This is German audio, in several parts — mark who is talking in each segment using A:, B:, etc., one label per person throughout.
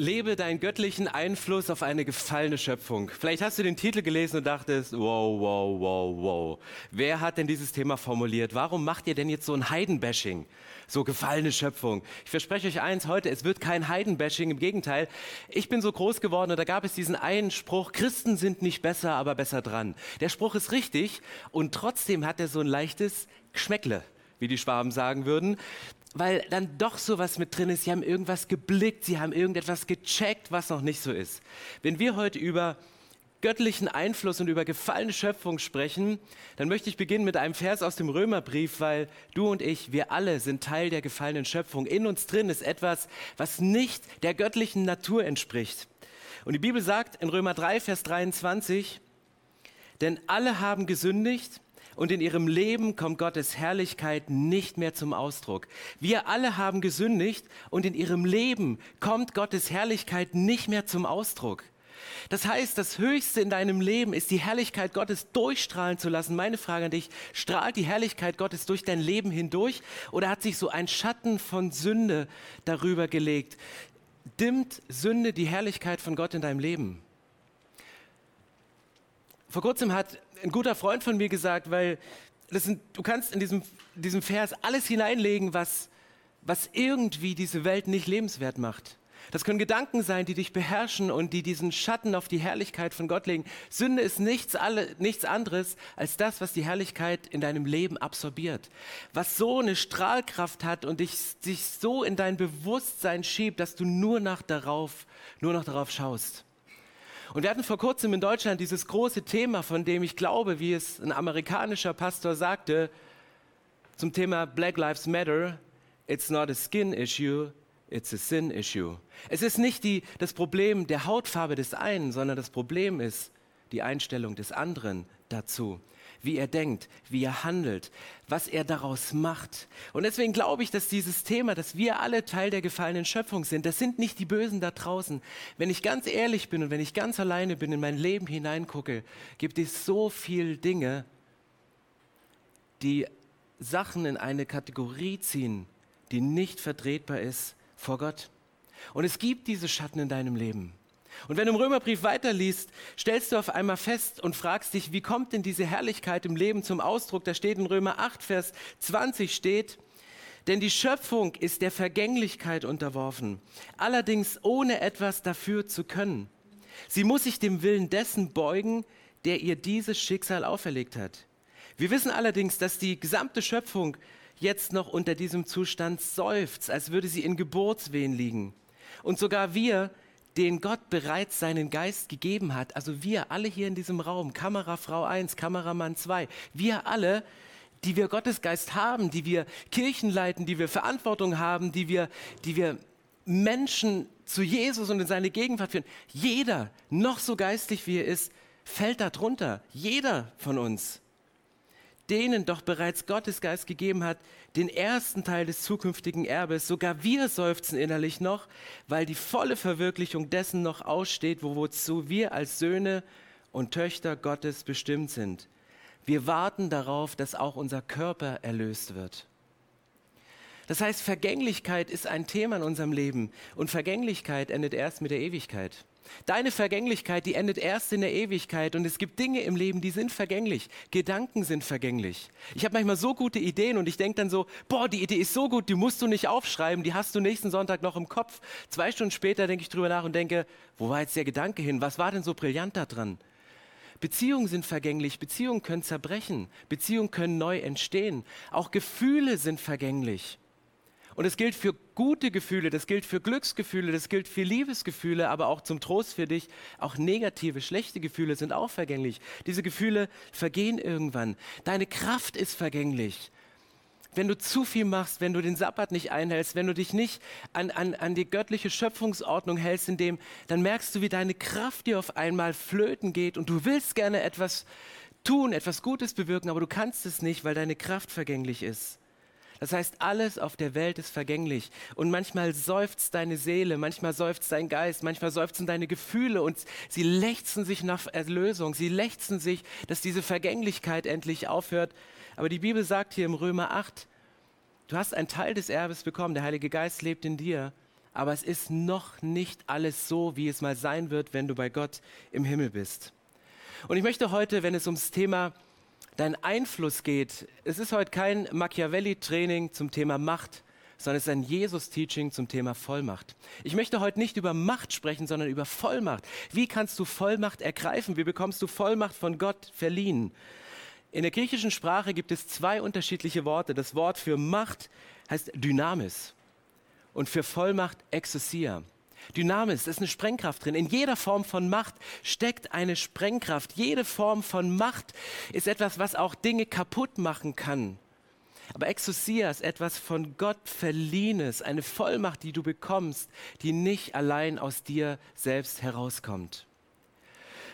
A: Lebe deinen göttlichen Einfluss auf eine gefallene Schöpfung. Vielleicht hast du den Titel gelesen und dachtest, wow, wow, wow, wow. Wer hat denn dieses Thema formuliert? Warum macht ihr denn jetzt so ein Heidenbashing? So gefallene Schöpfung. Ich verspreche euch eins heute, es wird kein Heidenbashing, im Gegenteil. Ich bin so groß geworden und da gab es diesen einen Spruch, Christen sind nicht besser, aber besser dran. Der Spruch ist richtig und trotzdem hat er so ein leichtes Geschmäckle wie die Schwaben sagen würden weil dann doch sowas mit drin ist. Sie haben irgendwas geblickt, sie haben irgendetwas gecheckt, was noch nicht so ist. Wenn wir heute über göttlichen Einfluss und über gefallene Schöpfung sprechen, dann möchte ich beginnen mit einem Vers aus dem Römerbrief, weil du und ich, wir alle sind Teil der gefallenen Schöpfung. In uns drin ist etwas, was nicht der göttlichen Natur entspricht. Und die Bibel sagt in Römer 3, Vers 23, denn alle haben gesündigt und in ihrem Leben kommt Gottes Herrlichkeit nicht mehr zum Ausdruck. Wir alle haben gesündigt und in ihrem Leben kommt Gottes Herrlichkeit nicht mehr zum Ausdruck. Das heißt, das Höchste in deinem Leben ist die Herrlichkeit Gottes durchstrahlen zu lassen. Meine Frage an dich, strahlt die Herrlichkeit Gottes durch dein Leben hindurch oder hat sich so ein Schatten von Sünde darüber gelegt? Dimmt Sünde die Herrlichkeit von Gott in deinem Leben? Vor kurzem hat ein guter Freund von mir gesagt, weil sind, du kannst in diesem, diesem Vers alles hineinlegen, was, was irgendwie diese Welt nicht lebenswert macht. Das können Gedanken sein, die dich beherrschen und die diesen Schatten auf die Herrlichkeit von Gott legen. Sünde ist nichts, alle, nichts anderes als das, was die Herrlichkeit in deinem Leben absorbiert. Was so eine Strahlkraft hat und dich, dich so in dein Bewusstsein schiebt, dass du nur, nach darauf, nur noch darauf schaust. Und wir hatten vor kurzem in Deutschland dieses große Thema, von dem ich glaube, wie es ein amerikanischer Pastor sagte, zum Thema Black Lives Matter, it's not a skin issue, it's a sin issue. Es ist nicht die, das Problem der Hautfarbe des einen, sondern das Problem ist die Einstellung des anderen dazu wie er denkt, wie er handelt, was er daraus macht. Und deswegen glaube ich, dass dieses Thema, dass wir alle Teil der gefallenen Schöpfung sind, das sind nicht die Bösen da draußen. Wenn ich ganz ehrlich bin und wenn ich ganz alleine bin, in mein Leben hineingucke, gibt es so viele Dinge, die Sachen in eine Kategorie ziehen, die nicht vertretbar ist vor Gott. Und es gibt diese Schatten in deinem Leben. Und wenn du im Römerbrief weiterliest, stellst du auf einmal fest und fragst dich, wie kommt denn diese Herrlichkeit im Leben zum Ausdruck? Da steht in Römer 8, Vers 20 steht, denn die Schöpfung ist der Vergänglichkeit unterworfen, allerdings ohne etwas dafür zu können. Sie muss sich dem Willen dessen beugen, der ihr dieses Schicksal auferlegt hat. Wir wissen allerdings, dass die gesamte Schöpfung jetzt noch unter diesem Zustand seufzt, als würde sie in Geburtswehen liegen. Und sogar wir, den Gott bereits seinen Geist gegeben hat, also wir alle hier in diesem Raum, Kamerafrau 1, Kameramann 2, wir alle, die wir Gottes Geist haben, die wir Kirchen leiten, die wir Verantwortung haben, die wir, die wir Menschen zu Jesus und in seine Gegenwart führen, jeder, noch so geistlich wie er ist, fällt darunter. Jeder von uns denen doch bereits Gottes Geist gegeben hat, den ersten Teil des zukünftigen Erbes. Sogar wir seufzen innerlich noch, weil die volle Verwirklichung dessen noch aussteht, wozu wir als Söhne und Töchter Gottes bestimmt sind. Wir warten darauf, dass auch unser Körper erlöst wird. Das heißt, Vergänglichkeit ist ein Thema in unserem Leben und Vergänglichkeit endet erst mit der Ewigkeit. Deine Vergänglichkeit, die endet erst in der Ewigkeit und es gibt Dinge im Leben, die sind vergänglich. Gedanken sind vergänglich. Ich habe manchmal so gute Ideen und ich denke dann so, boah, die Idee ist so gut, die musst du nicht aufschreiben, die hast du nächsten Sonntag noch im Kopf. Zwei Stunden später denke ich drüber nach und denke, wo war jetzt der Gedanke hin? Was war denn so brillant daran? Beziehungen sind vergänglich, Beziehungen können zerbrechen, Beziehungen können neu entstehen, auch Gefühle sind vergänglich. Und es gilt für gute Gefühle, das gilt für Glücksgefühle, das gilt für Liebesgefühle, aber auch zum Trost für dich. Auch negative, schlechte Gefühle sind auch vergänglich. Diese Gefühle vergehen irgendwann. Deine Kraft ist vergänglich. Wenn du zu viel machst, wenn du den Sabbat nicht einhältst, wenn du dich nicht an, an, an die göttliche Schöpfungsordnung hältst, in dem, dann merkst du, wie deine Kraft dir auf einmal flöten geht und du willst gerne etwas tun, etwas Gutes bewirken, aber du kannst es nicht, weil deine Kraft vergänglich ist. Das heißt, alles auf der Welt ist vergänglich. Und manchmal seufzt deine Seele, manchmal seufzt dein Geist, manchmal seufzen deine Gefühle und sie lechzen sich nach Erlösung. Sie lechzen sich, dass diese Vergänglichkeit endlich aufhört. Aber die Bibel sagt hier im Römer 8, du hast einen Teil des Erbes bekommen, der Heilige Geist lebt in dir. Aber es ist noch nicht alles so, wie es mal sein wird, wenn du bei Gott im Himmel bist. Und ich möchte heute, wenn es ums Thema dein Einfluss geht, es ist heute kein Machiavelli-Training zum Thema Macht, sondern es ist ein Jesus-Teaching zum Thema Vollmacht. Ich möchte heute nicht über Macht sprechen, sondern über Vollmacht. Wie kannst du Vollmacht ergreifen? Wie bekommst du Vollmacht von Gott verliehen? In der griechischen Sprache gibt es zwei unterschiedliche Worte. Das Wort für Macht heißt Dynamis und für Vollmacht Exousia. Dynamis, da ist eine Sprengkraft drin. In jeder Form von Macht steckt eine Sprengkraft. Jede Form von Macht ist etwas, was auch Dinge kaputt machen kann. Aber Exousia ist etwas von Gott verliehenes, eine Vollmacht, die du bekommst, die nicht allein aus dir selbst herauskommt.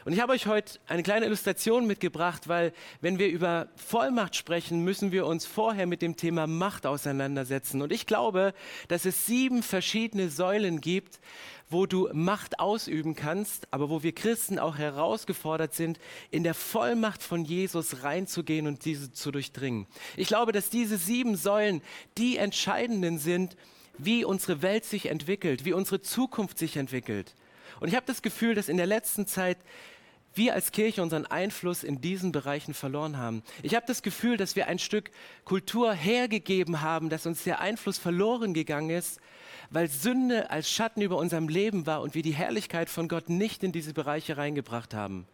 A: Und ich habe euch heute eine kleine Illustration mitgebracht, weil wenn wir über Vollmacht sprechen, müssen wir uns vorher mit dem Thema Macht auseinandersetzen. Und ich glaube, dass es sieben verschiedene Säulen gibt, wo du Macht ausüben kannst, aber wo wir Christen auch herausgefordert sind, in der Vollmacht von Jesus reinzugehen und diese zu durchdringen. Ich glaube, dass diese sieben Säulen die entscheidenden sind, wie unsere Welt sich entwickelt, wie unsere Zukunft sich entwickelt. Und ich habe das Gefühl, dass in der letzten Zeit wir als Kirche unseren Einfluss in diesen Bereichen verloren haben. Ich habe das Gefühl, dass wir ein Stück Kultur hergegeben haben, dass uns der Einfluss verloren gegangen ist, weil Sünde als Schatten über unserem Leben war und wir die Herrlichkeit von Gott nicht in diese Bereiche reingebracht haben.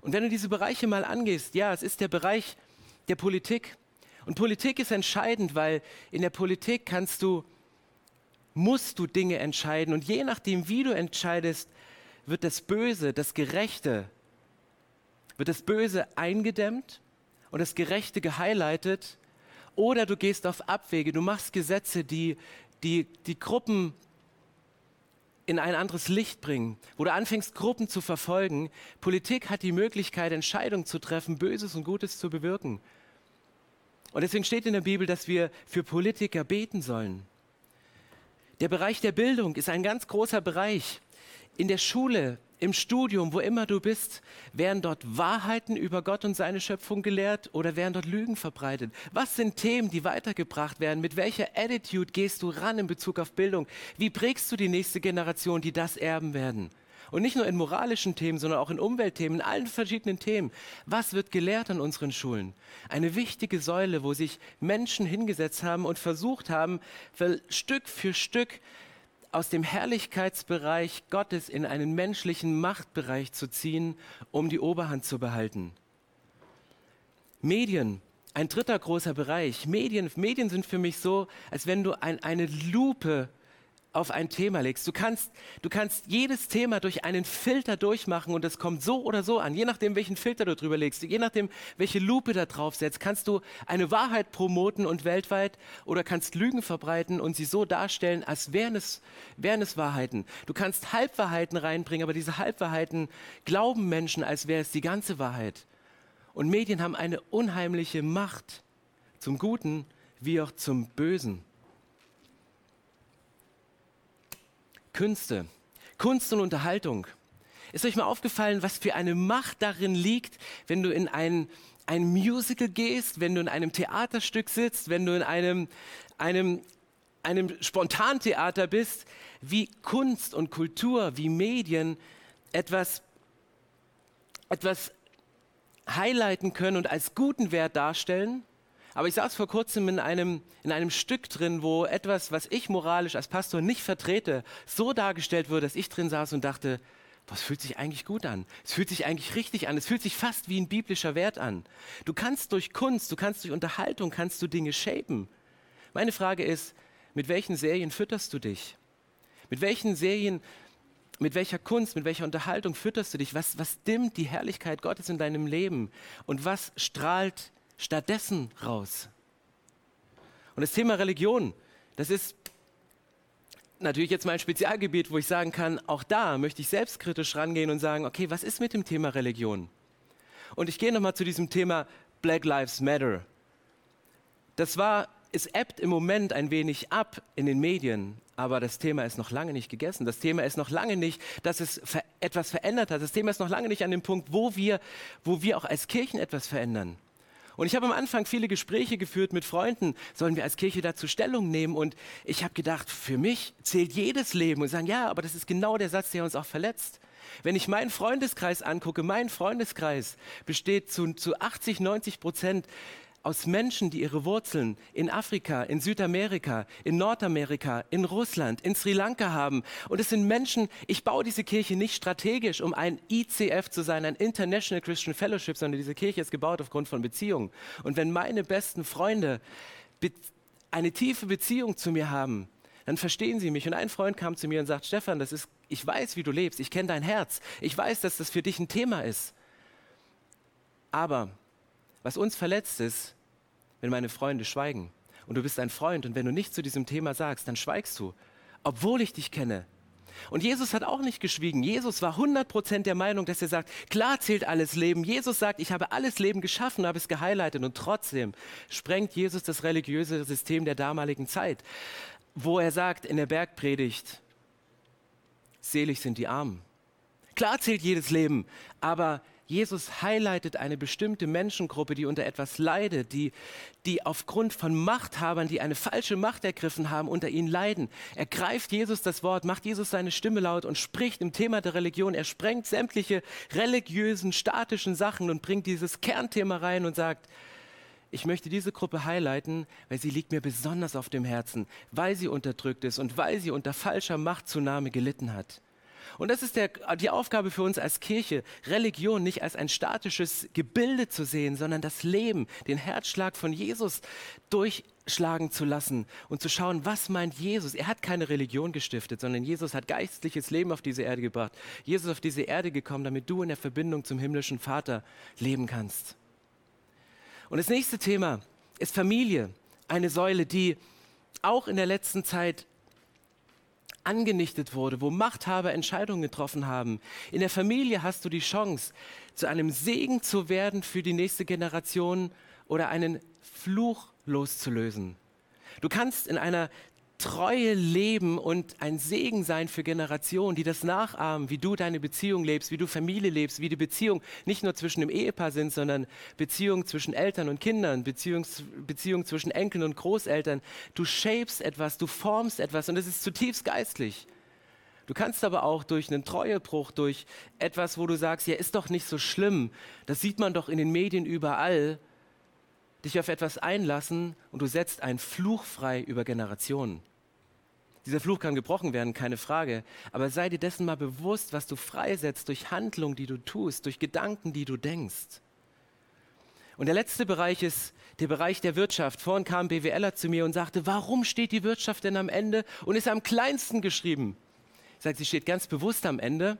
A: Und wenn du diese Bereiche mal angehst, ja, es ist der Bereich der Politik. Und Politik ist entscheidend, weil in der Politik kannst du, musst du Dinge entscheiden. Und je nachdem, wie du entscheidest, wird das Böse, das Gerechte, wird das Böse eingedämmt und das Gerechte gehighlightet. Oder du gehst auf Abwege, du machst Gesetze, die die, die Gruppen in ein anderes Licht bringen, wo du anfängst, Gruppen zu verfolgen. Politik hat die Möglichkeit, Entscheidungen zu treffen, Böses und Gutes zu bewirken. Und deswegen steht in der Bibel, dass wir für Politiker beten sollen. Der Bereich der Bildung ist ein ganz großer Bereich in der Schule, im Studium, wo immer du bist, werden dort Wahrheiten über Gott und seine Schöpfung gelehrt oder werden dort Lügen verbreitet? Was sind Themen, die weitergebracht werden? Mit welcher Attitude gehst du ran in Bezug auf Bildung? Wie prägst du die nächste Generation, die das erben werden? Und nicht nur in moralischen Themen, sondern auch in Umweltthemen, in allen verschiedenen Themen. Was wird gelehrt an unseren Schulen? Eine wichtige Säule, wo sich Menschen hingesetzt haben und versucht haben, Stück für Stück aus dem Herrlichkeitsbereich Gottes in einen menschlichen Machtbereich zu ziehen, um die Oberhand zu behalten. Medien, ein dritter großer Bereich. Medien, Medien sind für mich so, als wenn du ein, eine Lupe auf ein Thema legst. Du kannst, du kannst jedes Thema durch einen Filter durchmachen und es kommt so oder so an. Je nachdem, welchen Filter du drüber legst, je nachdem, welche Lupe da drauf setzt, kannst du eine Wahrheit promoten und weltweit oder kannst Lügen verbreiten und sie so darstellen, als wären es, wären es Wahrheiten. Du kannst Halbwahrheiten reinbringen, aber diese Halbwahrheiten glauben Menschen, als wäre es die ganze Wahrheit. Und Medien haben eine unheimliche Macht zum Guten wie auch zum Bösen. Künste, Kunst und Unterhaltung. Ist euch mal aufgefallen, was für eine Macht darin liegt, wenn du in ein, ein Musical gehst, wenn du in einem Theaterstück sitzt, wenn du in einem, einem, einem Spontantheater bist, wie Kunst und Kultur, wie Medien etwas, etwas highlighten können und als guten Wert darstellen aber ich saß vor kurzem in einem, in einem Stück drin, wo etwas, was ich moralisch als Pastor nicht vertrete, so dargestellt wurde, dass ich drin saß und dachte, was fühlt sich eigentlich gut an? Es fühlt sich eigentlich richtig an. Es fühlt sich fast wie ein biblischer Wert an. Du kannst durch Kunst, du kannst durch Unterhaltung, kannst du Dinge shapen. Meine Frage ist, mit welchen Serien fütterst du dich? Mit welchen Serien, mit welcher Kunst, mit welcher Unterhaltung fütterst du dich? Was, was dimmt die Herrlichkeit Gottes in deinem Leben? Und was strahlt stattdessen raus. Und das Thema Religion, das ist natürlich jetzt mein Spezialgebiet, wo ich sagen kann, auch da möchte ich selbstkritisch rangehen und sagen, okay, was ist mit dem Thema Religion? Und ich gehe nochmal zu diesem Thema Black Lives Matter. Das war, es ebbt im Moment ein wenig ab in den Medien, aber das Thema ist noch lange nicht gegessen. Das Thema ist noch lange nicht, dass es etwas verändert hat. Das Thema ist noch lange nicht an dem Punkt, wo wir, wo wir auch als Kirchen etwas verändern. Und ich habe am Anfang viele Gespräche geführt mit Freunden, sollen wir als Kirche dazu Stellung nehmen? Und ich habe gedacht, für mich zählt jedes Leben und sagen, ja, aber das ist genau der Satz, der uns auch verletzt. Wenn ich meinen Freundeskreis angucke, mein Freundeskreis besteht zu, zu 80, 90 Prozent aus Menschen, die ihre Wurzeln in Afrika, in Südamerika, in Nordamerika, in Russland, in Sri Lanka haben. Und es sind Menschen, ich baue diese Kirche nicht strategisch, um ein ICF zu sein, ein International Christian Fellowship, sondern diese Kirche ist gebaut aufgrund von Beziehungen. Und wenn meine besten Freunde eine tiefe Beziehung zu mir haben, dann verstehen sie mich. Und ein Freund kam zu mir und sagt, Stefan, das ist, ich weiß, wie du lebst, ich kenne dein Herz, ich weiß, dass das für dich ein Thema ist. Aber was uns verletzt ist, wenn meine Freunde schweigen. Und du bist ein Freund und wenn du nichts zu diesem Thema sagst, dann schweigst du, obwohl ich dich kenne. Und Jesus hat auch nicht geschwiegen. Jesus war 100% der Meinung, dass er sagt, klar zählt alles Leben. Jesus sagt, ich habe alles Leben geschaffen, habe es gehighlightet. Und trotzdem sprengt Jesus das religiöse System der damaligen Zeit, wo er sagt in der Bergpredigt, selig sind die Armen. Klar zählt jedes Leben, aber Jesus highlightet eine bestimmte Menschengruppe, die unter etwas leidet, die, die aufgrund von Machthabern, die eine falsche Macht ergriffen haben, unter ihnen leiden. Er greift Jesus das Wort, macht Jesus seine Stimme laut und spricht im Thema der Religion. Er sprengt sämtliche religiösen, statischen Sachen und bringt dieses Kernthema rein und sagt, ich möchte diese Gruppe highlighten, weil sie liegt mir besonders auf dem Herzen, weil sie unterdrückt ist und weil sie unter falscher Machtzunahme gelitten hat. Und das ist der, die Aufgabe für uns als Kirche, Religion nicht als ein statisches Gebilde zu sehen, sondern das Leben, den Herzschlag von Jesus durchschlagen zu lassen und zu schauen, was meint Jesus. Er hat keine Religion gestiftet, sondern Jesus hat geistliches Leben auf diese Erde gebracht. Jesus ist auf diese Erde gekommen, damit du in der Verbindung zum himmlischen Vater leben kannst. Und das nächste Thema ist Familie, eine Säule, die auch in der letzten Zeit angenichtet wurde, wo Machthaber Entscheidungen getroffen haben. In der Familie hast du die Chance, zu einem Segen zu werden für die nächste Generation oder einen Fluch loszulösen. Du kannst in einer Treue leben und ein Segen sein für Generationen, die das nachahmen, wie du deine Beziehung lebst, wie du Familie lebst, wie die Beziehung nicht nur zwischen dem Ehepaar sind, sondern Beziehungen zwischen Eltern und Kindern, Beziehungs Beziehungen zwischen Enkeln und Großeltern. Du shapest etwas, du formst etwas und es ist zutiefst geistlich. Du kannst aber auch durch einen Treuebruch, durch etwas, wo du sagst, ja, ist doch nicht so schlimm, das sieht man doch in den Medien überall, dich auf etwas einlassen und du setzt einen Fluch frei über Generationen. Dieser Fluch kann gebrochen werden, keine Frage. Aber sei dir dessen mal bewusst, was du freisetzt durch Handlungen, die du tust, durch Gedanken, die du denkst. Und der letzte Bereich ist der Bereich der Wirtschaft. Vorhin kam BWLer zu mir und sagte, warum steht die Wirtschaft denn am Ende und ist am kleinsten geschrieben? Ich sage, sie steht ganz bewusst am Ende,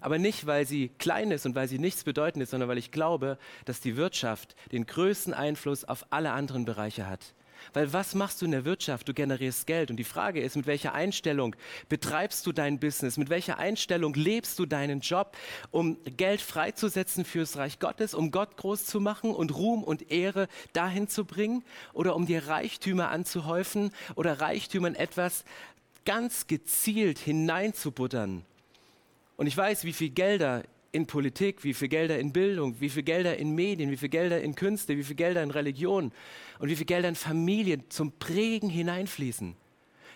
A: aber nicht, weil sie klein ist und weil sie nichts bedeutend ist, sondern weil ich glaube, dass die Wirtschaft den größten Einfluss auf alle anderen Bereiche hat. Weil was machst du in der Wirtschaft? Du generierst Geld. Und die Frage ist, mit welcher Einstellung betreibst du dein Business? Mit welcher Einstellung lebst du deinen Job, um Geld freizusetzen fürs Reich Gottes, um Gott groß zu machen und Ruhm und Ehre dahin zu bringen? Oder um dir Reichtümer anzuhäufen oder Reichtümern etwas ganz gezielt hineinzubuttern? Und ich weiß, wie viel Gelder in Politik, wie viel Gelder in Bildung, wie viel Gelder in Medien, wie viel Gelder in Künste, wie viel Gelder in Religion und wie viel Gelder in Familien zum Prägen hineinfließen.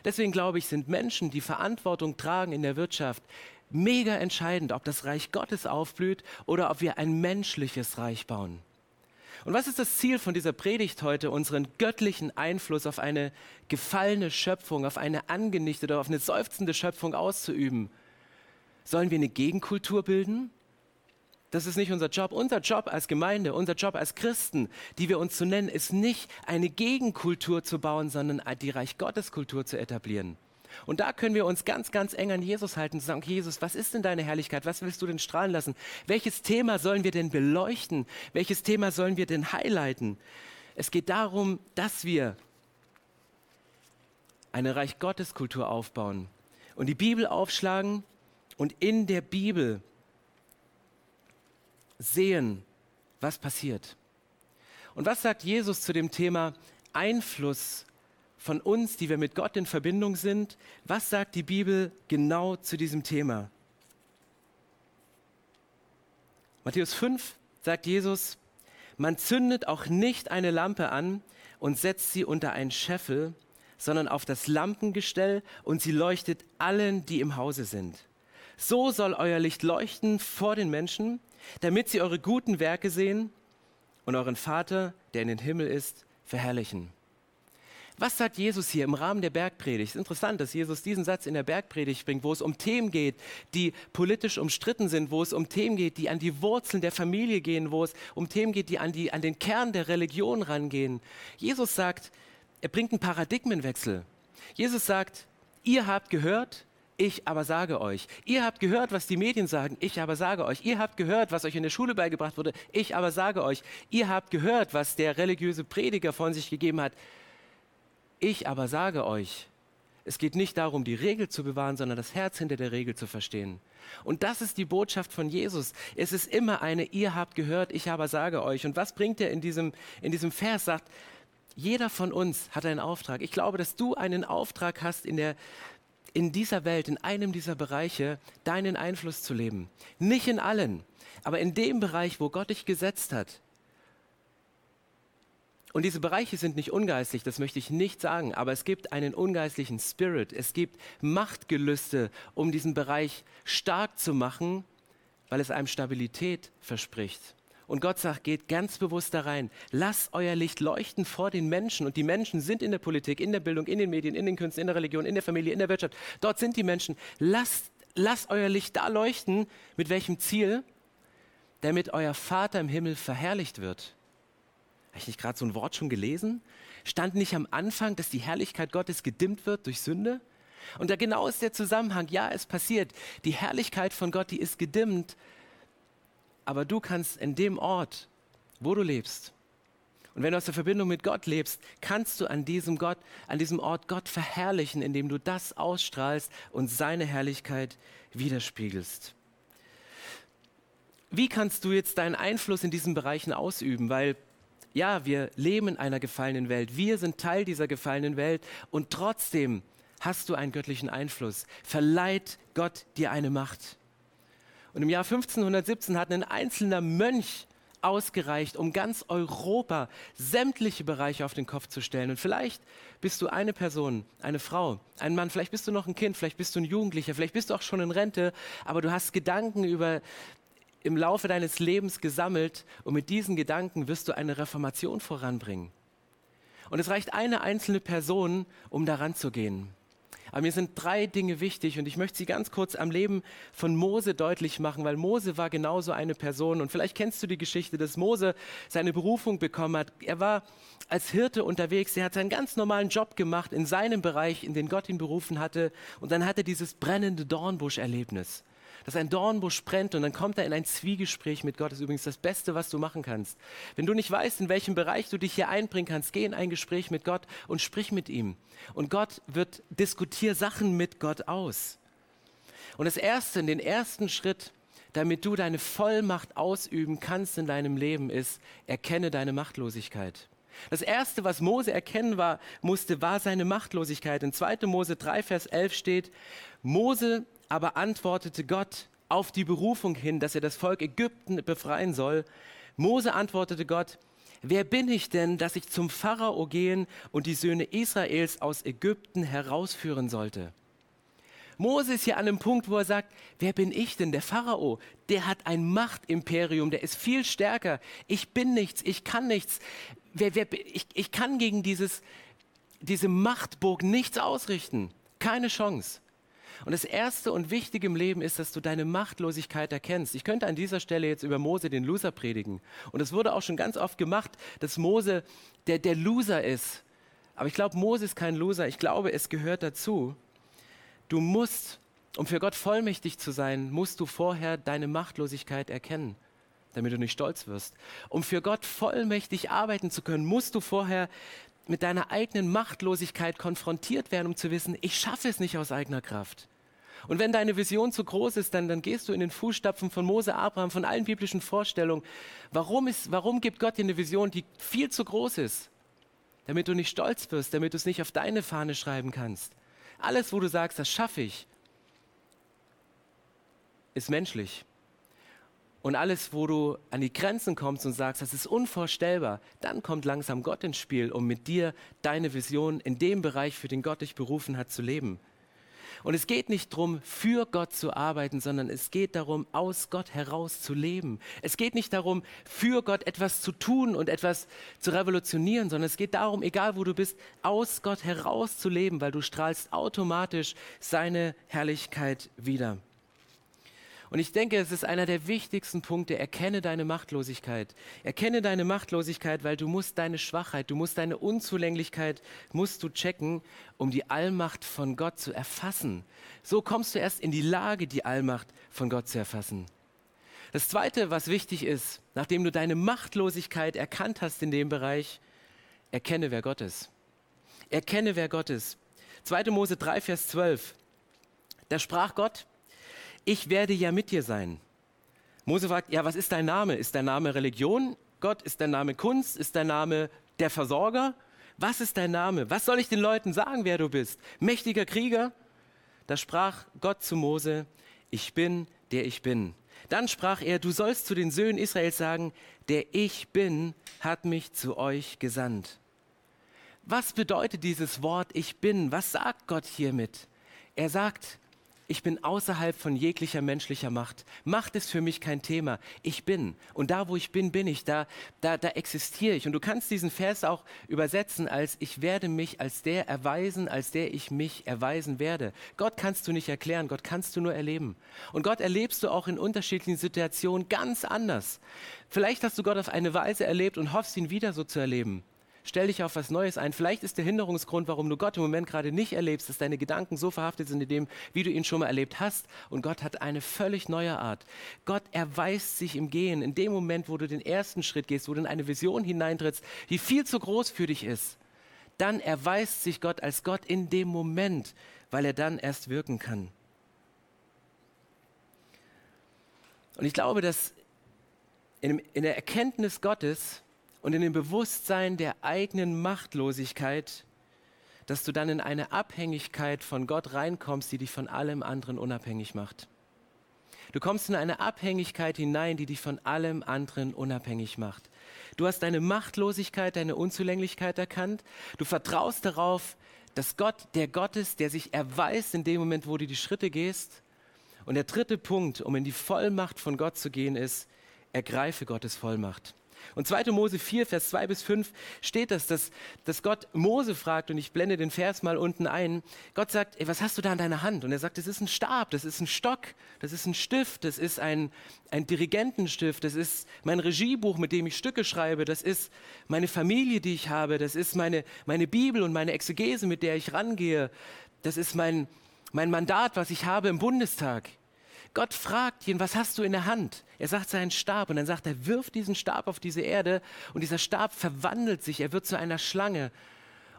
A: Deswegen glaube ich, sind Menschen, die Verantwortung tragen in der Wirtschaft, mega entscheidend, ob das Reich Gottes aufblüht oder ob wir ein menschliches Reich bauen. Und was ist das Ziel von dieser Predigt heute, unseren göttlichen Einfluss auf eine gefallene Schöpfung, auf eine angenichtete, auf eine seufzende Schöpfung auszuüben? Sollen wir eine Gegenkultur bilden? Das ist nicht unser Job. Unser Job als Gemeinde, unser Job als Christen, die wir uns zu nennen, ist nicht eine Gegenkultur zu bauen, sondern die Reich Gottes Kultur zu etablieren. Und da können wir uns ganz, ganz eng an Jesus halten und sagen, Jesus, was ist denn deine Herrlichkeit? Was willst du denn strahlen lassen? Welches Thema sollen wir denn beleuchten? Welches Thema sollen wir denn highlighten? Es geht darum, dass wir eine Reich Gottes Kultur aufbauen und die Bibel aufschlagen und in der Bibel sehen, was passiert. Und was sagt Jesus zu dem Thema Einfluss von uns, die wir mit Gott in Verbindung sind? Was sagt die Bibel genau zu diesem Thema? Matthäus 5 sagt Jesus, man zündet auch nicht eine Lampe an und setzt sie unter einen Scheffel, sondern auf das Lampengestell und sie leuchtet allen, die im Hause sind. So soll euer Licht leuchten vor den Menschen, damit sie eure guten Werke sehen und euren Vater, der in den Himmel ist, verherrlichen. Was sagt Jesus hier im Rahmen der Bergpredigt? Es ist interessant, dass Jesus diesen Satz in der Bergpredigt bringt, wo es um Themen geht, die politisch umstritten sind, wo es um Themen geht, die an die Wurzeln der Familie gehen, wo es um Themen geht, die an, die, an den Kern der Religion rangehen. Jesus sagt, er bringt einen Paradigmenwechsel. Jesus sagt, ihr habt gehört, ich aber sage euch. Ihr habt gehört, was die Medien sagen, ich aber sage euch. Ihr habt gehört, was euch in der Schule beigebracht wurde, ich aber sage euch. Ihr habt gehört, was der religiöse Prediger von sich gegeben hat, ich aber sage euch. Es geht nicht darum, die Regel zu bewahren, sondern das Herz hinter der Regel zu verstehen. Und das ist die Botschaft von Jesus. Es ist immer eine, ihr habt gehört, ich aber sage euch. Und was bringt er in diesem, in diesem Vers? Sagt, jeder von uns hat einen Auftrag. Ich glaube, dass du einen Auftrag hast, in, der, in dieser Welt, in einem dieser Bereiche, deinen Einfluss zu leben. Nicht in allen, aber in dem Bereich, wo Gott dich gesetzt hat. Und diese Bereiche sind nicht ungeistlich, das möchte ich nicht sagen, aber es gibt einen ungeistlichen Spirit, es gibt Machtgelüste, um diesen Bereich stark zu machen, weil es einem Stabilität verspricht. Und Gott sagt, geht ganz bewusst da rein. Lasst euer Licht leuchten vor den Menschen. Und die Menschen sind in der Politik, in der Bildung, in den Medien, in den Künsten, in der Religion, in der Familie, in der Wirtschaft. Dort sind die Menschen. Lasst, lasst euer Licht da leuchten. Mit welchem Ziel? Damit euer Vater im Himmel verherrlicht wird. Habe ich nicht gerade so ein Wort schon gelesen? Stand nicht am Anfang, dass die Herrlichkeit Gottes gedimmt wird durch Sünde? Und da genau ist der Zusammenhang. Ja, es passiert. Die Herrlichkeit von Gott, die ist gedimmt. Aber du kannst in dem Ort, wo du lebst, und wenn du aus der Verbindung mit Gott lebst, kannst du an diesem Gott, an diesem Ort Gott verherrlichen, indem du das ausstrahlst und seine Herrlichkeit widerspiegelst. Wie kannst du jetzt deinen Einfluss in diesen Bereichen ausüben? Weil ja, wir leben in einer gefallenen Welt. Wir sind Teil dieser gefallenen Welt und trotzdem hast du einen göttlichen Einfluss. Verleiht Gott dir eine Macht. Und im Jahr 1517 hat ein einzelner Mönch ausgereicht, um ganz Europa sämtliche Bereiche auf den Kopf zu stellen. Und vielleicht bist du eine Person, eine Frau, ein Mann, vielleicht bist du noch ein Kind, vielleicht bist du ein Jugendlicher, vielleicht bist du auch schon in Rente, aber du hast Gedanken über im Laufe deines Lebens gesammelt und mit diesen Gedanken wirst du eine Reformation voranbringen. Und es reicht eine einzelne Person, um daran zu gehen. Aber mir sind drei Dinge wichtig und ich möchte sie ganz kurz am Leben von Mose deutlich machen, weil Mose war genauso eine Person. Und vielleicht kennst du die Geschichte, dass Mose seine Berufung bekommen hat. Er war als Hirte unterwegs, er hat seinen ganz normalen Job gemacht in seinem Bereich, in den Gott ihn berufen hatte. Und dann hat er dieses brennende Dornbusch-Erlebnis dass ein Dornbusch brennt und dann kommt er in ein Zwiegespräch mit Gott. Das ist übrigens das Beste, was du machen kannst. Wenn du nicht weißt, in welchem Bereich du dich hier einbringen kannst, geh in ein Gespräch mit Gott und sprich mit ihm. Und Gott wird, diskutier Sachen mit Gott aus. Und das Erste, den ersten Schritt, damit du deine Vollmacht ausüben kannst in deinem Leben, ist, erkenne deine Machtlosigkeit. Das erste, was Mose erkennen war, musste, war seine Machtlosigkeit. In 2. Mose 3, Vers 11 steht, Mose aber antwortete Gott auf die Berufung hin, dass er das Volk Ägypten befreien soll. Mose antwortete Gott, wer bin ich denn, dass ich zum Pharao gehen und die Söhne Israels aus Ägypten herausführen sollte? Mose ist hier an einem Punkt, wo er sagt, wer bin ich denn? Der Pharao, der hat ein Machtimperium, der ist viel stärker. Ich bin nichts, ich kann nichts. Wer, wer, ich, ich kann gegen dieses, diese Machtburg nichts ausrichten. Keine Chance. Und das Erste und Wichtige im Leben ist, dass du deine Machtlosigkeit erkennst. Ich könnte an dieser Stelle jetzt über Mose den Loser predigen. Und es wurde auch schon ganz oft gemacht, dass Mose der, der Loser ist. Aber ich glaube, Mose ist kein Loser. Ich glaube, es gehört dazu. Du musst, um für Gott vollmächtig zu sein, musst du vorher deine Machtlosigkeit erkennen, damit du nicht stolz wirst. Um für Gott vollmächtig arbeiten zu können, musst du vorher mit deiner eigenen Machtlosigkeit konfrontiert werden, um zu wissen, ich schaffe es nicht aus eigener Kraft. Und wenn deine Vision zu groß ist, dann, dann gehst du in den Fußstapfen von Mose, Abraham, von allen biblischen Vorstellungen. Warum, ist, warum gibt Gott dir eine Vision, die viel zu groß ist? Damit du nicht stolz wirst, damit du es nicht auf deine Fahne schreiben kannst. Alles, wo du sagst, das schaffe ich, ist menschlich. Und alles, wo du an die Grenzen kommst und sagst, das ist unvorstellbar, dann kommt langsam Gott ins Spiel, um mit dir deine Vision in dem Bereich, für den Gott dich berufen hat, zu leben. Und es geht nicht darum, für Gott zu arbeiten, sondern es geht darum, aus Gott heraus zu leben. Es geht nicht darum, für Gott etwas zu tun und etwas zu revolutionieren, sondern es geht darum, egal wo du bist, aus Gott heraus zu leben, weil du strahlst automatisch seine Herrlichkeit wieder. Und ich denke, es ist einer der wichtigsten Punkte. Erkenne deine Machtlosigkeit. Erkenne deine Machtlosigkeit, weil du musst deine Schwachheit, du musst deine Unzulänglichkeit, musst du checken, um die Allmacht von Gott zu erfassen. So kommst du erst in die Lage, die Allmacht von Gott zu erfassen. Das Zweite, was wichtig ist, nachdem du deine Machtlosigkeit erkannt hast in dem Bereich, erkenne, wer Gott ist. Erkenne, wer Gott ist. 2. Mose 3, Vers 12. Da sprach Gott, ich werde ja mit dir sein. Mose fragt, ja, was ist dein Name? Ist dein Name Religion? Gott, ist dein Name Kunst? Ist dein Name der Versorger? Was ist dein Name? Was soll ich den Leuten sagen, wer du bist? Mächtiger Krieger? Da sprach Gott zu Mose, ich bin, der ich bin. Dann sprach er, du sollst zu den Söhnen Israels sagen, der ich bin, hat mich zu euch gesandt. Was bedeutet dieses Wort ich bin? Was sagt Gott hiermit? Er sagt, ich bin außerhalb von jeglicher menschlicher Macht. Macht ist für mich kein Thema. Ich bin. Und da, wo ich bin, bin ich. Da, da, da existiere ich. Und du kannst diesen Vers auch übersetzen als ich werde mich als der erweisen, als der ich mich erweisen werde. Gott kannst du nicht erklären. Gott kannst du nur erleben. Und Gott erlebst du auch in unterschiedlichen Situationen ganz anders. Vielleicht hast du Gott auf eine Weise erlebt und hoffst ihn wieder so zu erleben. Stell dich auf was Neues ein. Vielleicht ist der Hinderungsgrund, warum du Gott im Moment gerade nicht erlebst, dass deine Gedanken so verhaftet sind in dem, wie du ihn schon mal erlebt hast. Und Gott hat eine völlig neue Art. Gott erweist sich im Gehen, in dem Moment, wo du den ersten Schritt gehst, wo du in eine Vision hineintrittst, die viel zu groß für dich ist. Dann erweist sich Gott als Gott in dem Moment, weil er dann erst wirken kann. Und ich glaube, dass in, der Erkenntnis Gottes und in dem Bewusstsein der eigenen Machtlosigkeit, dass du dann in eine Abhängigkeit von Gott reinkommst, die dich von allem anderen unabhängig macht. Du kommst in eine Abhängigkeit hinein, die dich von allem anderen unabhängig macht. Du hast deine Machtlosigkeit, deine Unzulänglichkeit erkannt. Du vertraust darauf, dass Gott der Gott ist, der sich erweist in dem Moment, wo du die Schritte gehst. Und der dritte Punkt, um in die Vollmacht von Gott zu gehen, ist, ergreife Gottes Vollmacht. Und 2. Mose 4, Vers 2 bis 5 steht das, dass, dass Gott Mose fragt, und ich blende den Vers mal unten ein. Gott sagt, ey, was hast du da in deiner Hand? Und er sagt, das ist ein Stab, das ist ein Stock, das ist ein Stift, das ist ein, ein Dirigentenstift, das ist mein Regiebuch, mit dem ich Stücke schreibe, das ist meine Familie, die ich habe, das ist meine, meine Bibel und meine Exegese, mit der ich rangehe, das ist mein, mein Mandat, was ich habe im Bundestag. Gott fragt ihn, was hast du in der Hand? Er sagt seinen Stab und dann sagt er, wirf diesen Stab auf diese Erde und dieser Stab verwandelt sich, er wird zu einer Schlange.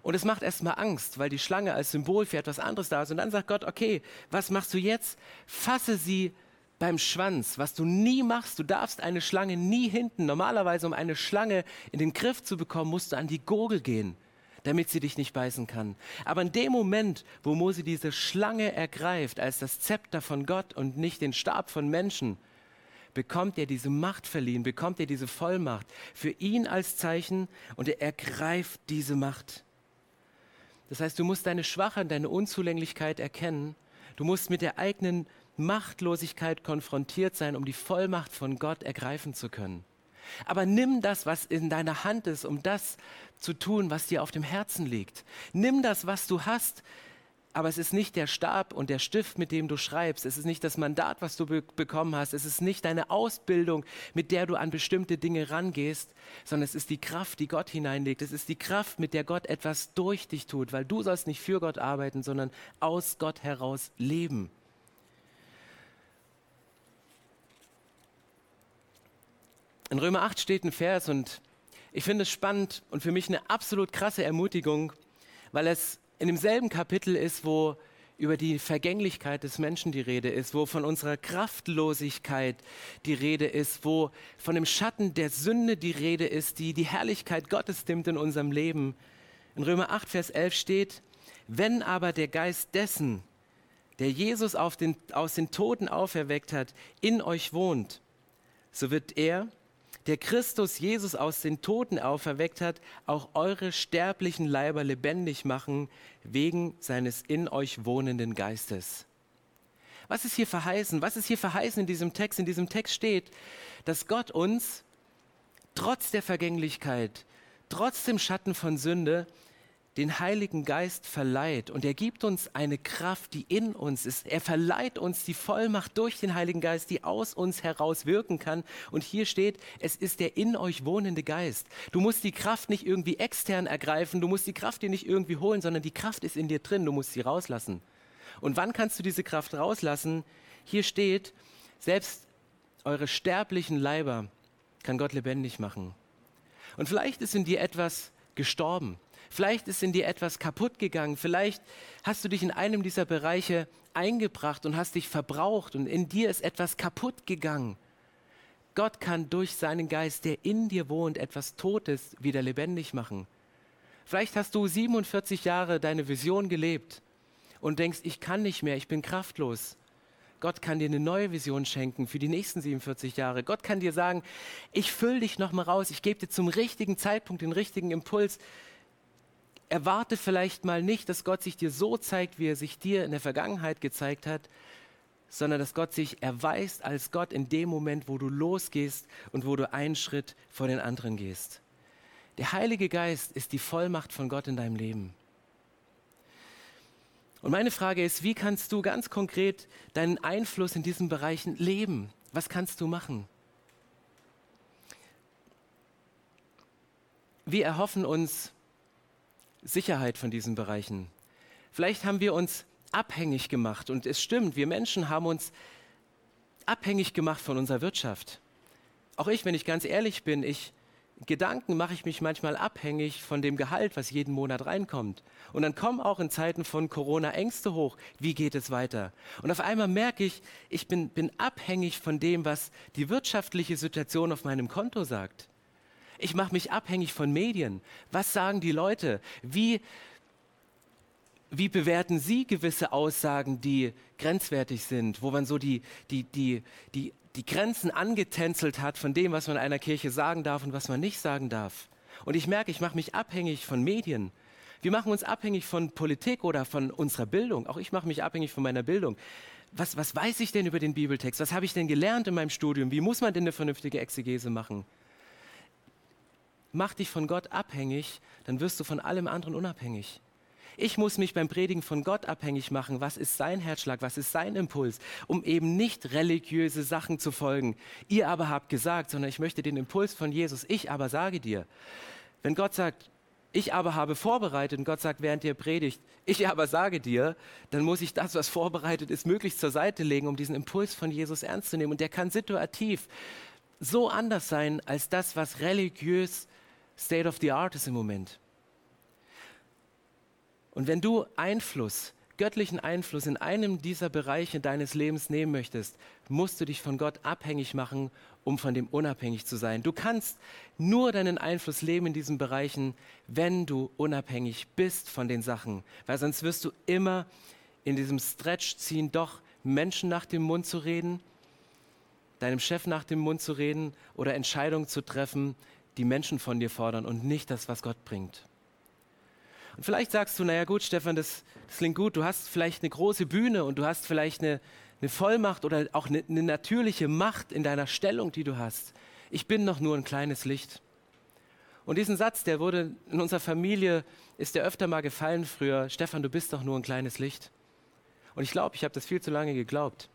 A: Und es macht erstmal Angst, weil die Schlange als Symbol für etwas anderes da ist. Und dann sagt Gott, okay, was machst du jetzt? Fasse sie beim Schwanz, was du nie machst. Du darfst eine Schlange nie hinten. Normalerweise, um eine Schlange in den Griff zu bekommen, musst du an die Gurgel gehen damit sie dich nicht beißen kann. Aber in dem Moment, wo Mose diese Schlange ergreift als das Zepter von Gott und nicht den Stab von Menschen, bekommt er diese Macht verliehen, bekommt er diese Vollmacht für ihn als Zeichen und er ergreift diese Macht. Das heißt, du musst deine Schwachheit, deine Unzulänglichkeit erkennen. Du musst mit der eigenen Machtlosigkeit konfrontiert sein, um die Vollmacht von Gott ergreifen zu können. Aber nimm das, was in deiner Hand ist, um das zu tun, was dir auf dem Herzen liegt. Nimm das, was du hast, aber es ist nicht der Stab und der Stift, mit dem du schreibst. Es ist nicht das Mandat, was du be bekommen hast. Es ist nicht deine Ausbildung, mit der du an bestimmte Dinge rangehst, sondern es ist die Kraft, die Gott hineinlegt. Es ist die Kraft, mit der Gott etwas durch dich tut, weil du sollst nicht für Gott arbeiten, sondern aus Gott heraus leben. In Römer 8 steht ein Vers und ich finde es spannend und für mich eine absolut krasse Ermutigung, weil es in demselben Kapitel ist, wo über die Vergänglichkeit des Menschen die Rede ist, wo von unserer Kraftlosigkeit die Rede ist, wo von dem Schatten der Sünde die Rede ist, die die Herrlichkeit Gottes dimmt in unserem Leben. In Römer 8, Vers 11 steht, wenn aber der Geist dessen, der Jesus den, aus den Toten auferweckt hat, in euch wohnt, so wird er, der Christus Jesus aus den Toten auferweckt hat, auch eure sterblichen Leiber lebendig machen, wegen seines in euch wohnenden Geistes. Was ist hier verheißen? Was ist hier verheißen in diesem Text? In diesem Text steht, dass Gott uns trotz der Vergänglichkeit, trotz dem Schatten von Sünde, den Heiligen Geist verleiht und er gibt uns eine Kraft, die in uns ist. Er verleiht uns die Vollmacht durch den Heiligen Geist, die aus uns heraus wirken kann. Und hier steht, es ist der in euch wohnende Geist. Du musst die Kraft nicht irgendwie extern ergreifen, du musst die Kraft dir nicht irgendwie holen, sondern die Kraft ist in dir drin, du musst sie rauslassen. Und wann kannst du diese Kraft rauslassen? Hier steht, selbst eure sterblichen Leiber kann Gott lebendig machen. Und vielleicht ist in dir etwas gestorben. Vielleicht ist in dir etwas kaputt gegangen. Vielleicht hast du dich in einem dieser Bereiche eingebracht und hast dich verbraucht und in dir ist etwas kaputt gegangen. Gott kann durch seinen Geist, der in dir wohnt, etwas Totes wieder lebendig machen. Vielleicht hast du 47 Jahre deine Vision gelebt und denkst, ich kann nicht mehr, ich bin kraftlos. Gott kann dir eine neue Vision schenken für die nächsten 47 Jahre. Gott kann dir sagen, ich fülle dich nochmal raus, ich gebe dir zum richtigen Zeitpunkt den richtigen Impuls erwarte vielleicht mal nicht, dass Gott sich dir so zeigt, wie er sich dir in der Vergangenheit gezeigt hat, sondern dass Gott sich erweist als Gott in dem Moment, wo du losgehst und wo du einen Schritt vor den anderen gehst. Der Heilige Geist ist die Vollmacht von Gott in deinem Leben. Und meine Frage ist, wie kannst du ganz konkret deinen Einfluss in diesen Bereichen leben? Was kannst du machen? Wir erhoffen uns Sicherheit von diesen Bereichen. Vielleicht haben wir uns abhängig gemacht und es stimmt, wir Menschen haben uns abhängig gemacht von unserer Wirtschaft. Auch ich, wenn ich ganz ehrlich bin, ich Gedanken mache ich mich manchmal abhängig von dem Gehalt, was jeden Monat reinkommt. Und dann kommen auch in Zeiten von Corona Ängste hoch. Wie geht es weiter? Und auf einmal merke ich, ich bin, bin abhängig von dem, was die wirtschaftliche Situation auf meinem Konto sagt. Ich mache mich abhängig von Medien. Was sagen die Leute? Wie, wie bewerten Sie gewisse Aussagen, die grenzwertig sind, wo man so die, die, die, die, die Grenzen angetänzelt hat von dem, was man einer Kirche sagen darf und was man nicht sagen darf? Und ich merke, ich mache mich abhängig von Medien. Wir machen uns abhängig von Politik oder von unserer Bildung. Auch ich mache mich abhängig von meiner Bildung. Was, was weiß ich denn über den Bibeltext? Was habe ich denn gelernt in meinem Studium? Wie muss man denn eine vernünftige Exegese machen? Mach dich von Gott abhängig, dann wirst du von allem anderen unabhängig. Ich muss mich beim Predigen von Gott abhängig machen. Was ist sein Herzschlag? Was ist sein Impuls? Um eben nicht religiöse Sachen zu folgen. Ihr aber habt gesagt, sondern ich möchte den Impuls von Jesus. Ich aber sage dir. Wenn Gott sagt, ich aber habe vorbereitet und Gott sagt, während ihr predigt, ich aber sage dir, dann muss ich das, was vorbereitet ist, möglichst zur Seite legen, um diesen Impuls von Jesus ernst zu nehmen. Und der kann situativ so anders sein als das, was religiös State of the Art ist im Moment. Und wenn du Einfluss, göttlichen Einfluss in einem dieser Bereiche deines Lebens nehmen möchtest, musst du dich von Gott abhängig machen, um von dem unabhängig zu sein. Du kannst nur deinen Einfluss leben in diesen Bereichen, wenn du unabhängig bist von den Sachen, weil sonst wirst du immer in diesem Stretch ziehen, doch Menschen nach dem Mund zu reden, deinem Chef nach dem Mund zu reden oder Entscheidungen zu treffen, die Menschen von dir fordern und nicht das, was Gott bringt. Und vielleicht sagst du, naja gut, Stefan, das, das klingt gut, du hast vielleicht eine große Bühne und du hast vielleicht eine, eine Vollmacht oder auch eine, eine natürliche Macht in deiner Stellung, die du hast. Ich bin noch nur ein kleines Licht. Und diesen Satz, der wurde in unserer Familie, ist der öfter mal gefallen früher, Stefan, du bist doch nur ein kleines Licht. Und ich glaube, ich habe das viel zu lange geglaubt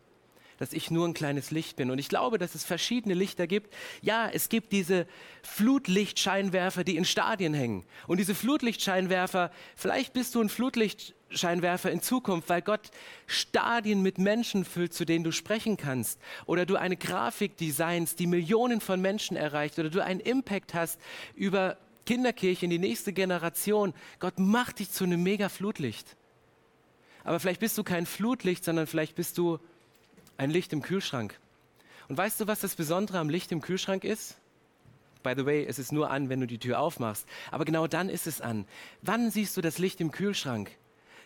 A: dass ich nur ein kleines Licht bin. Und ich glaube, dass es verschiedene Lichter gibt. Ja, es gibt diese Flutlichtscheinwerfer, die in Stadien hängen. Und diese Flutlichtscheinwerfer, vielleicht bist du ein Flutlichtscheinwerfer in Zukunft, weil Gott Stadien mit Menschen füllt, zu denen du sprechen kannst. Oder du eine Grafik designst, die Millionen von Menschen erreicht. Oder du einen Impact hast über Kinderkirche in die nächste Generation. Gott macht dich zu einem mega Flutlicht. Aber vielleicht bist du kein Flutlicht, sondern vielleicht bist du ein Licht im Kühlschrank. Und weißt du, was das Besondere am Licht im Kühlschrank ist? By the way, es ist nur an, wenn du die Tür aufmachst. Aber genau dann ist es an. Wann siehst du das Licht im Kühlschrank?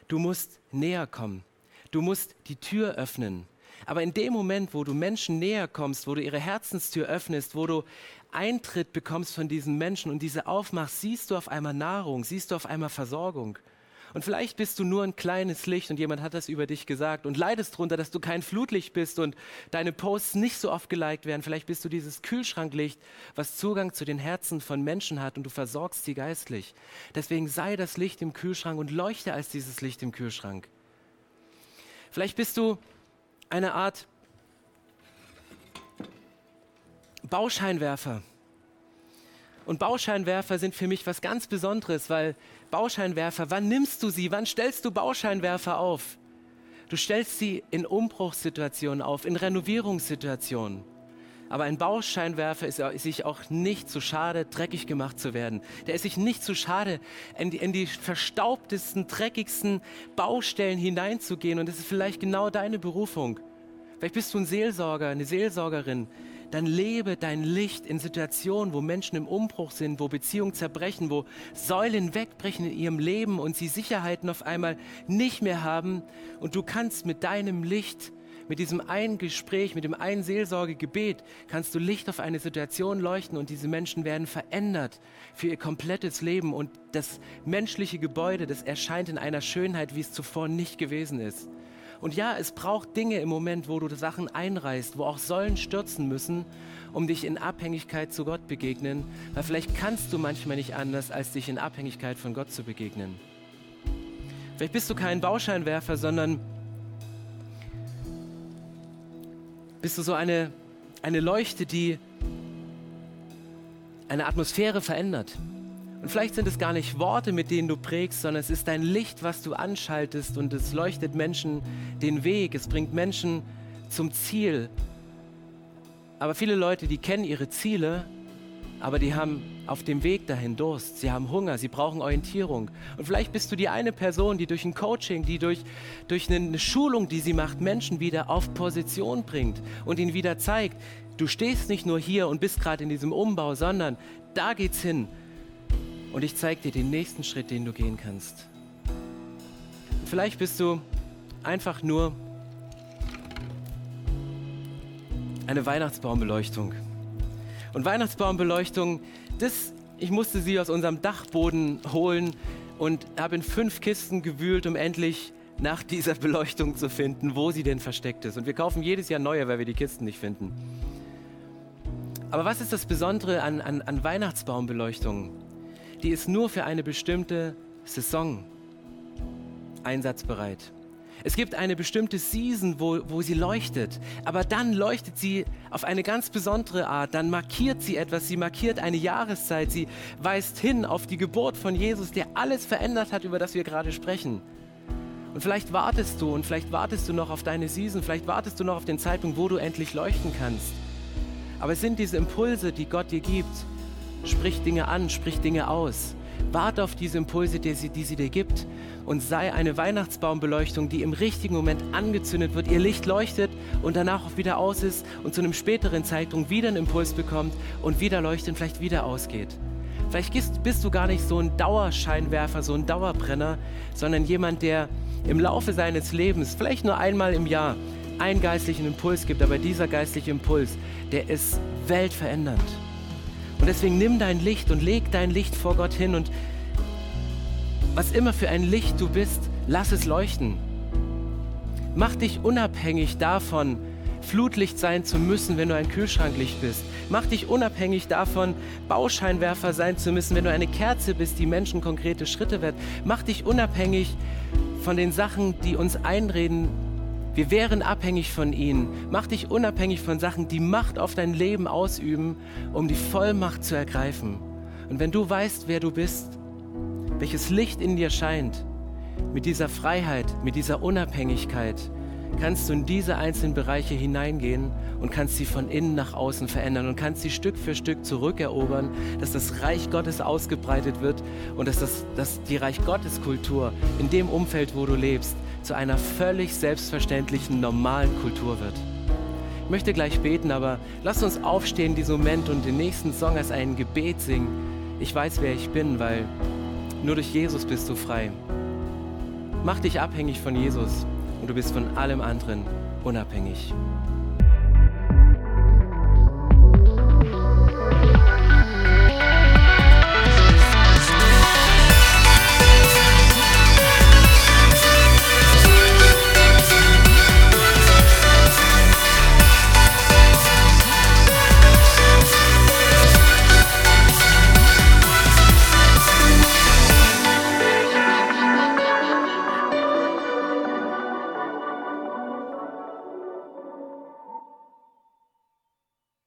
A: Du musst näher kommen. Du musst die Tür öffnen. Aber in dem Moment, wo du Menschen näher kommst, wo du ihre Herzenstür öffnest, wo du Eintritt bekommst von diesen Menschen und diese aufmachst, siehst du auf einmal Nahrung, siehst du auf einmal Versorgung. Und vielleicht bist du nur ein kleines Licht und jemand hat das über dich gesagt und leidest darunter, dass du kein Flutlicht bist und deine Posts nicht so oft geliked werden. Vielleicht bist du dieses Kühlschranklicht, was Zugang zu den Herzen von Menschen hat und du versorgst sie geistlich. Deswegen sei das Licht im Kühlschrank und leuchte als dieses Licht im Kühlschrank. Vielleicht bist du eine Art Bauscheinwerfer. Und Bauscheinwerfer sind für mich was ganz Besonderes, weil Bauscheinwerfer, wann nimmst du sie? Wann stellst du Bauscheinwerfer auf? Du stellst sie in Umbruchssituationen auf, in Renovierungssituationen. Aber ein Bauscheinwerfer ist sich auch nicht zu schade, dreckig gemacht zu werden. Der ist sich nicht zu schade, in die, in die verstaubtesten, dreckigsten Baustellen hineinzugehen. Und das ist vielleicht genau deine Berufung. Vielleicht bist du ein Seelsorger, eine Seelsorgerin, dann lebe dein Licht in Situationen, wo Menschen im Umbruch sind, wo Beziehungen zerbrechen, wo Säulen wegbrechen in ihrem Leben und sie Sicherheiten auf einmal nicht mehr haben. Und du kannst mit deinem Licht, mit diesem einen Gespräch, mit dem einen Seelsorgegebet, kannst du Licht auf eine Situation leuchten und diese Menschen werden verändert für ihr komplettes Leben. Und das menschliche Gebäude, das erscheint in einer Schönheit, wie es zuvor nicht gewesen ist. Und ja, es braucht Dinge im Moment, wo du Sachen einreißt, wo auch Säulen stürzen müssen, um dich in Abhängigkeit zu Gott begegnen. Weil vielleicht kannst du manchmal nicht anders, als dich in Abhängigkeit von Gott zu begegnen. Vielleicht bist du kein Bauscheinwerfer, sondern bist du so eine, eine Leuchte, die eine Atmosphäre verändert. Und vielleicht sind es gar nicht Worte, mit denen du prägst, sondern es ist dein Licht, was du anschaltest und es leuchtet Menschen den Weg, es bringt Menschen zum Ziel. Aber viele Leute, die kennen ihre Ziele, aber die haben auf dem Weg dahin Durst, sie haben Hunger, sie brauchen Orientierung. Und vielleicht bist du die eine Person, die durch ein Coaching, die durch, durch eine Schulung, die sie macht, Menschen wieder auf Position bringt und ihnen wieder zeigt, du stehst nicht nur hier und bist gerade in diesem Umbau, sondern da geht's hin und ich zeige dir den nächsten Schritt, den du gehen kannst. vielleicht bist du einfach nur eine Weihnachtsbaumbeleuchtung. Und Weihnachtsbaumbeleuchtung, das, ich musste sie aus unserem Dachboden holen und habe in fünf Kisten gewühlt, um endlich nach dieser Beleuchtung zu finden, wo sie denn versteckt ist. Und wir kaufen jedes Jahr neue, weil wir die Kisten nicht finden. Aber was ist das Besondere an, an, an Weihnachtsbaumbeleuchtung? Die ist nur für eine bestimmte Saison einsatzbereit. Es gibt eine bestimmte Season, wo, wo sie leuchtet, aber dann leuchtet sie auf eine ganz besondere Art, dann markiert sie etwas, sie markiert eine Jahreszeit, sie weist hin auf die Geburt von Jesus, der alles verändert hat, über das wir gerade sprechen. Und vielleicht wartest du und vielleicht wartest du noch auf deine Season, vielleicht wartest du noch auf den Zeitpunkt, wo du endlich leuchten kannst. Aber es sind diese Impulse, die Gott dir gibt, Sprich Dinge an, sprich Dinge aus. Warte auf diese Impulse, die sie, die sie dir gibt und sei eine Weihnachtsbaumbeleuchtung, die im richtigen Moment angezündet wird, ihr Licht leuchtet und danach auch wieder aus ist und zu einem späteren Zeitpunkt wieder einen Impuls bekommt und wieder leuchtet und vielleicht wieder ausgeht. Vielleicht bist du gar nicht so ein Dauerscheinwerfer, so ein Dauerbrenner, sondern jemand, der im Laufe seines Lebens, vielleicht nur einmal im Jahr, einen geistlichen Impuls gibt, aber dieser geistliche Impuls, der ist weltverändernd. Und deswegen nimm dein Licht und leg dein Licht vor Gott hin und was immer für ein Licht du bist, lass es leuchten. Mach dich unabhängig davon, Flutlicht sein zu müssen, wenn du ein Kühlschranklicht bist. Mach dich unabhängig davon, Bauscheinwerfer sein zu müssen, wenn du eine Kerze bist, die Menschen konkrete Schritte wird. Mach dich unabhängig von den Sachen, die uns einreden, wir wären abhängig von ihnen. Mach dich unabhängig von Sachen, die Macht auf dein Leben ausüben, um die Vollmacht zu ergreifen. Und wenn du weißt, wer du bist, welches Licht in dir scheint, mit dieser Freiheit, mit dieser Unabhängigkeit, kannst du in diese einzelnen Bereiche hineingehen und kannst sie von innen nach außen verändern und kannst sie Stück für Stück zurückerobern, dass das Reich Gottes ausgebreitet wird und dass, das, dass die Reich Gottes Kultur in dem Umfeld, wo du lebst, zu einer völlig selbstverständlichen, normalen Kultur wird. Ich möchte gleich beten, aber lass uns aufstehen in diesem Moment und den nächsten Song als ein Gebet singen. Ich weiß, wer ich bin, weil nur durch Jesus bist du frei. Mach dich abhängig von Jesus und du bist von allem anderen unabhängig.